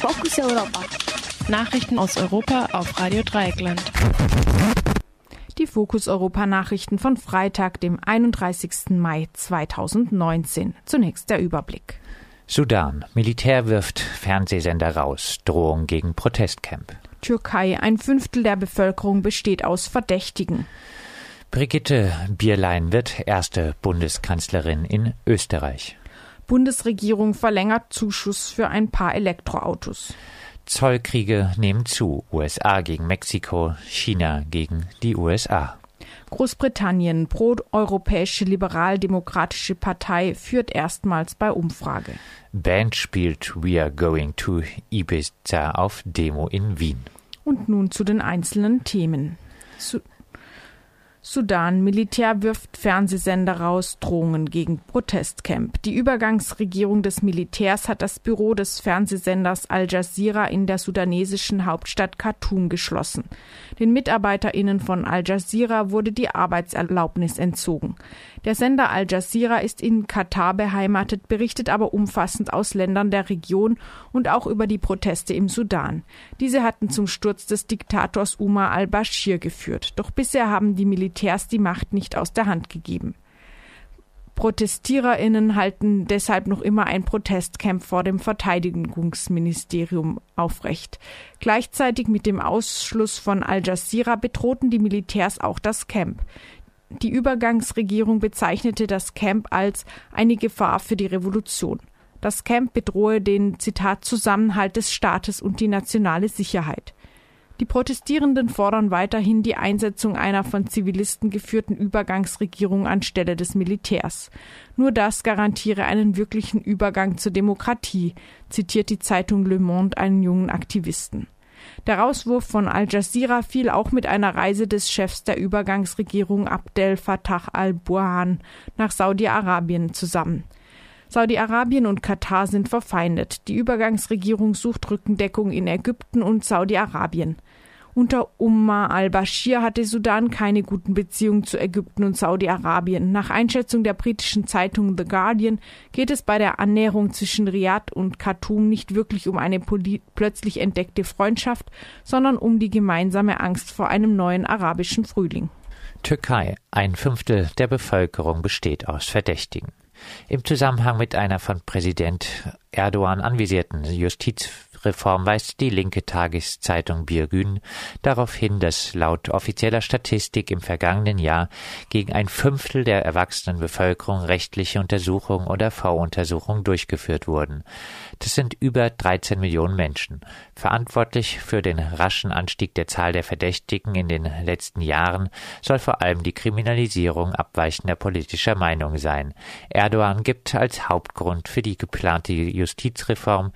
Fokus Europa. Nachrichten aus Europa auf Radio Dreieckland. Die Fokus Europa Nachrichten von Freitag, dem 31. Mai 2019. Zunächst der Überblick. Sudan. Militär wirft Fernsehsender raus. Drohung gegen Protestcamp. Türkei. Ein Fünftel der Bevölkerung besteht aus Verdächtigen. Brigitte Bierlein wird erste Bundeskanzlerin in Österreich. Bundesregierung verlängert Zuschuss für ein paar Elektroautos. Zollkriege nehmen zu. USA gegen Mexiko, China gegen die USA. Großbritannien, pro-europäische liberal-demokratische Partei, führt erstmals bei Umfrage. Band spielt We Are Going to Ibiza auf Demo in Wien. Und nun zu den einzelnen Themen. Su Sudan. Militär wirft Fernsehsender raus, Drohungen gegen Protestcamp. Die Übergangsregierung des Militärs hat das Büro des Fernsehsenders Al Jazeera in der sudanesischen Hauptstadt Khartoum geschlossen. Den MitarbeiterInnen von Al Jazeera wurde die Arbeitserlaubnis entzogen. Der Sender Al Jazeera ist in Katar beheimatet, berichtet aber umfassend aus Ländern der Region und auch über die Proteste im Sudan. Diese hatten zum Sturz des Diktators Umar al-Bashir geführt. Doch bisher haben die Militärs die Macht nicht aus der Hand gegeben. ProtestiererInnen halten deshalb noch immer ein Protestcamp vor dem Verteidigungsministerium aufrecht. Gleichzeitig mit dem Ausschluss von Al Jazeera bedrohten die Militärs auch das Camp. Die Übergangsregierung bezeichnete das Camp als eine Gefahr für die Revolution. Das Camp bedrohe den Zitat Zusammenhalt des Staates und die nationale Sicherheit. Die Protestierenden fordern weiterhin die Einsetzung einer von Zivilisten geführten Übergangsregierung anstelle des Militärs. Nur das garantiere einen wirklichen Übergang zur Demokratie, zitiert die Zeitung Le Monde einen jungen Aktivisten. Der Rauswurf von Al Jazeera fiel auch mit einer Reise des Chefs der Übergangsregierung Abdel Fattah al-Burhan nach Saudi-Arabien zusammen. Saudi-Arabien und Katar sind verfeindet. Die Übergangsregierung sucht Rückendeckung in Ägypten und Saudi-Arabien. Unter Umar al-Bashir hatte Sudan keine guten Beziehungen zu Ägypten und Saudi-Arabien. Nach Einschätzung der britischen Zeitung The Guardian geht es bei der Annäherung zwischen Riyadh und Khartoum nicht wirklich um eine plötzlich entdeckte Freundschaft, sondern um die gemeinsame Angst vor einem neuen arabischen Frühling. Türkei. Ein Fünftel der Bevölkerung besteht aus Verdächtigen. Im Zusammenhang mit einer von Präsident Erdogan anvisierten Justiz Reform weist die linke Tageszeitung Birgün darauf hin, dass laut offizieller Statistik im vergangenen Jahr gegen ein Fünftel der erwachsenen Bevölkerung rechtliche Untersuchungen oder V-Untersuchungen durchgeführt wurden. Das sind über 13 Millionen Menschen. Verantwortlich für den raschen Anstieg der Zahl der Verdächtigen in den letzten Jahren soll vor allem die Kriminalisierung abweichender politischer Meinung sein. Erdogan gibt als Hauptgrund für die geplante Justizreform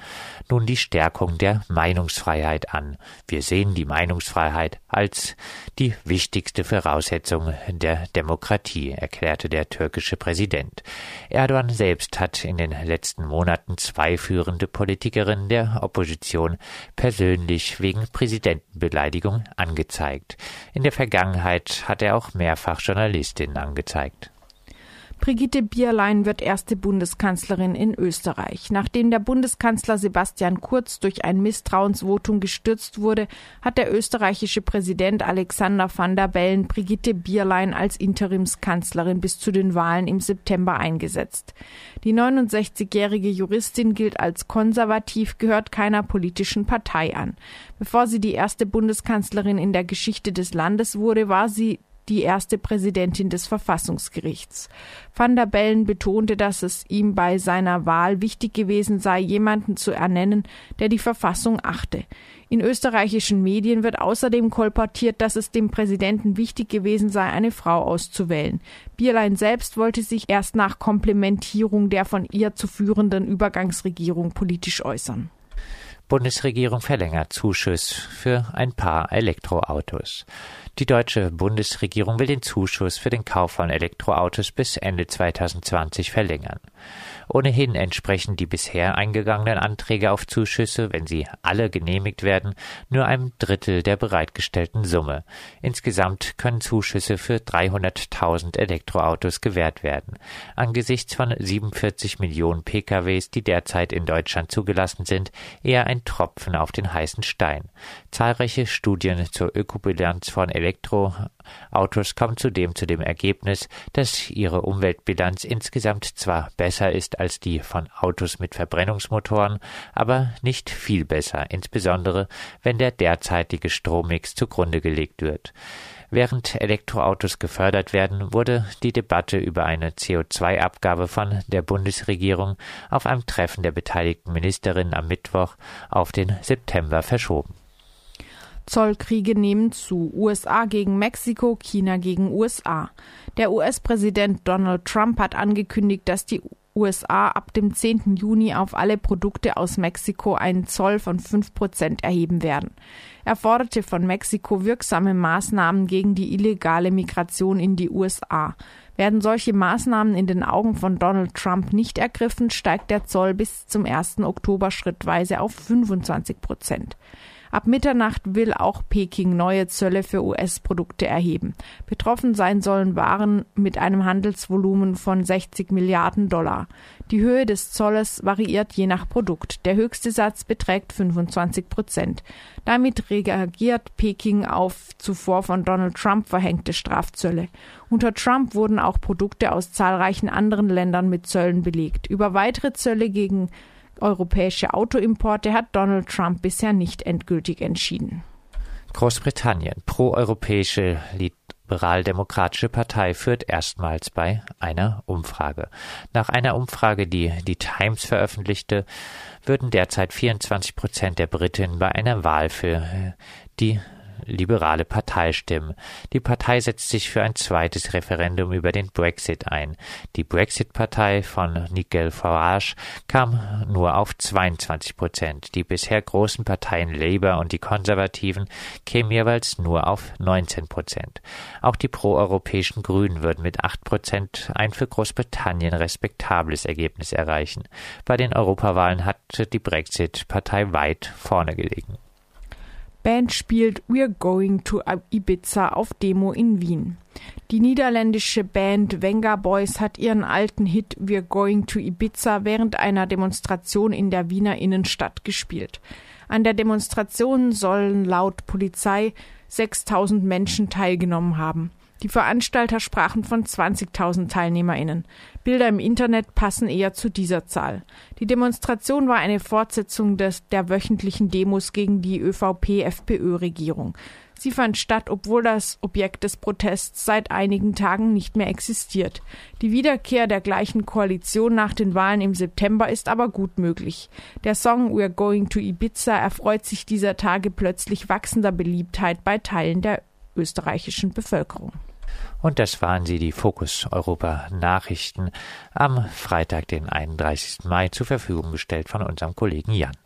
nun die Stärkung der Meinungsfreiheit an. Wir sehen die Meinungsfreiheit als die wichtigste Voraussetzung der Demokratie, erklärte der türkische Präsident. Erdogan selbst hat in den letzten Monaten zwei führende Politikerinnen der Opposition persönlich wegen Präsidentenbeleidigung angezeigt. In der Vergangenheit hat er auch mehrfach Journalistinnen angezeigt. Brigitte Bierlein wird erste Bundeskanzlerin in Österreich. Nachdem der Bundeskanzler Sebastian Kurz durch ein Misstrauensvotum gestürzt wurde, hat der österreichische Präsident Alexander van der Bellen Brigitte Bierlein als Interimskanzlerin bis zu den Wahlen im September eingesetzt. Die 69-jährige Juristin gilt als konservativ, gehört keiner politischen Partei an. Bevor sie die erste Bundeskanzlerin in der Geschichte des Landes wurde, war sie die erste Präsidentin des Verfassungsgerichts. Van der Bellen betonte, dass es ihm bei seiner Wahl wichtig gewesen sei, jemanden zu ernennen, der die Verfassung achte. In österreichischen Medien wird außerdem kolportiert, dass es dem Präsidenten wichtig gewesen sei, eine Frau auszuwählen. Bierlein selbst wollte sich erst nach Komplementierung der von ihr zu führenden Übergangsregierung politisch äußern. Bundesregierung verlängert Zuschuss für ein paar Elektroautos. Die deutsche Bundesregierung will den Zuschuss für den Kauf von Elektroautos bis Ende 2020 verlängern. Ohnehin entsprechen die bisher eingegangenen Anträge auf Zuschüsse, wenn sie alle genehmigt werden, nur einem Drittel der bereitgestellten Summe. Insgesamt können Zuschüsse für 300.000 Elektroautos gewährt werden. Angesichts von 47 Millionen PKWs, die derzeit in Deutschland zugelassen sind, eher ein Tropfen auf den heißen Stein. Zahlreiche Studien zur Ökobilanz von kommen zudem zu dem Ergebnis, dass ihre Umweltbilanz insgesamt zwar besser ist als die von Autos mit Verbrennungsmotoren, aber nicht viel besser, insbesondere wenn der derzeitige Strommix zugrunde gelegt wird. Während Elektroautos gefördert werden, wurde die Debatte über eine CO2-Abgabe von der Bundesregierung auf einem Treffen der beteiligten Ministerinnen am Mittwoch auf den September verschoben. Zollkriege nehmen zu. USA gegen Mexiko, China gegen USA. Der US-Präsident Donald Trump hat angekündigt, dass die USA ab dem 10. Juni auf alle Produkte aus Mexiko einen Zoll von 5 Prozent erheben werden. Er forderte von Mexiko wirksame Maßnahmen gegen die illegale Migration in die USA. Werden solche Maßnahmen in den Augen von Donald Trump nicht ergriffen, steigt der Zoll bis zum 1. Oktober schrittweise auf 25 Prozent. Ab Mitternacht will auch Peking neue Zölle für US-Produkte erheben. Betroffen sein sollen Waren mit einem Handelsvolumen von 60 Milliarden Dollar. Die Höhe des Zolles variiert je nach Produkt. Der höchste Satz beträgt 25 Prozent. Damit reagiert Peking auf zuvor von Donald Trump verhängte Strafzölle. Unter Trump wurden auch Produkte aus zahlreichen anderen Ländern mit Zöllen belegt. Über weitere Zölle gegen europäische Autoimporte hat Donald Trump bisher nicht endgültig entschieden. Großbritannien. Pro-europäische Liberal-Demokratische Partei führt erstmals bei einer Umfrage. Nach einer Umfrage, die die Times veröffentlichte, würden derzeit 24 Prozent der Briten bei einer Wahl für die liberale Partei stimmen. Die Partei setzt sich für ein zweites Referendum über den Brexit ein. Die Brexit-Partei von Nigel Farage kam nur auf 22 Prozent. Die bisher großen Parteien Labour und die Konservativen kämen jeweils nur auf 19 Prozent. Auch die proeuropäischen Grünen würden mit 8 Prozent ein für Großbritannien respektables Ergebnis erreichen. Bei den Europawahlen hat die Brexit-Partei weit vorne gelegen. Band spielt We're Going to Ibiza auf Demo in Wien. Die niederländische Band Venga Boys hat ihren alten Hit We're Going to Ibiza während einer Demonstration in der Wiener Innenstadt gespielt. An der Demonstration sollen laut Polizei 6000 Menschen teilgenommen haben. Die Veranstalter sprachen von 20.000 TeilnehmerInnen. Bilder im Internet passen eher zu dieser Zahl. Die Demonstration war eine Fortsetzung des, der wöchentlichen Demos gegen die ÖVP-FPÖ-Regierung. Sie fand statt, obwohl das Objekt des Protests seit einigen Tagen nicht mehr existiert. Die Wiederkehr der gleichen Koalition nach den Wahlen im September ist aber gut möglich. Der Song We're Going to Ibiza erfreut sich dieser Tage plötzlich wachsender Beliebtheit bei Teilen der österreichischen Bevölkerung. Und das waren sie, die Fokus Europa Nachrichten am Freitag, den 31. Mai, zur Verfügung gestellt von unserem Kollegen Jan.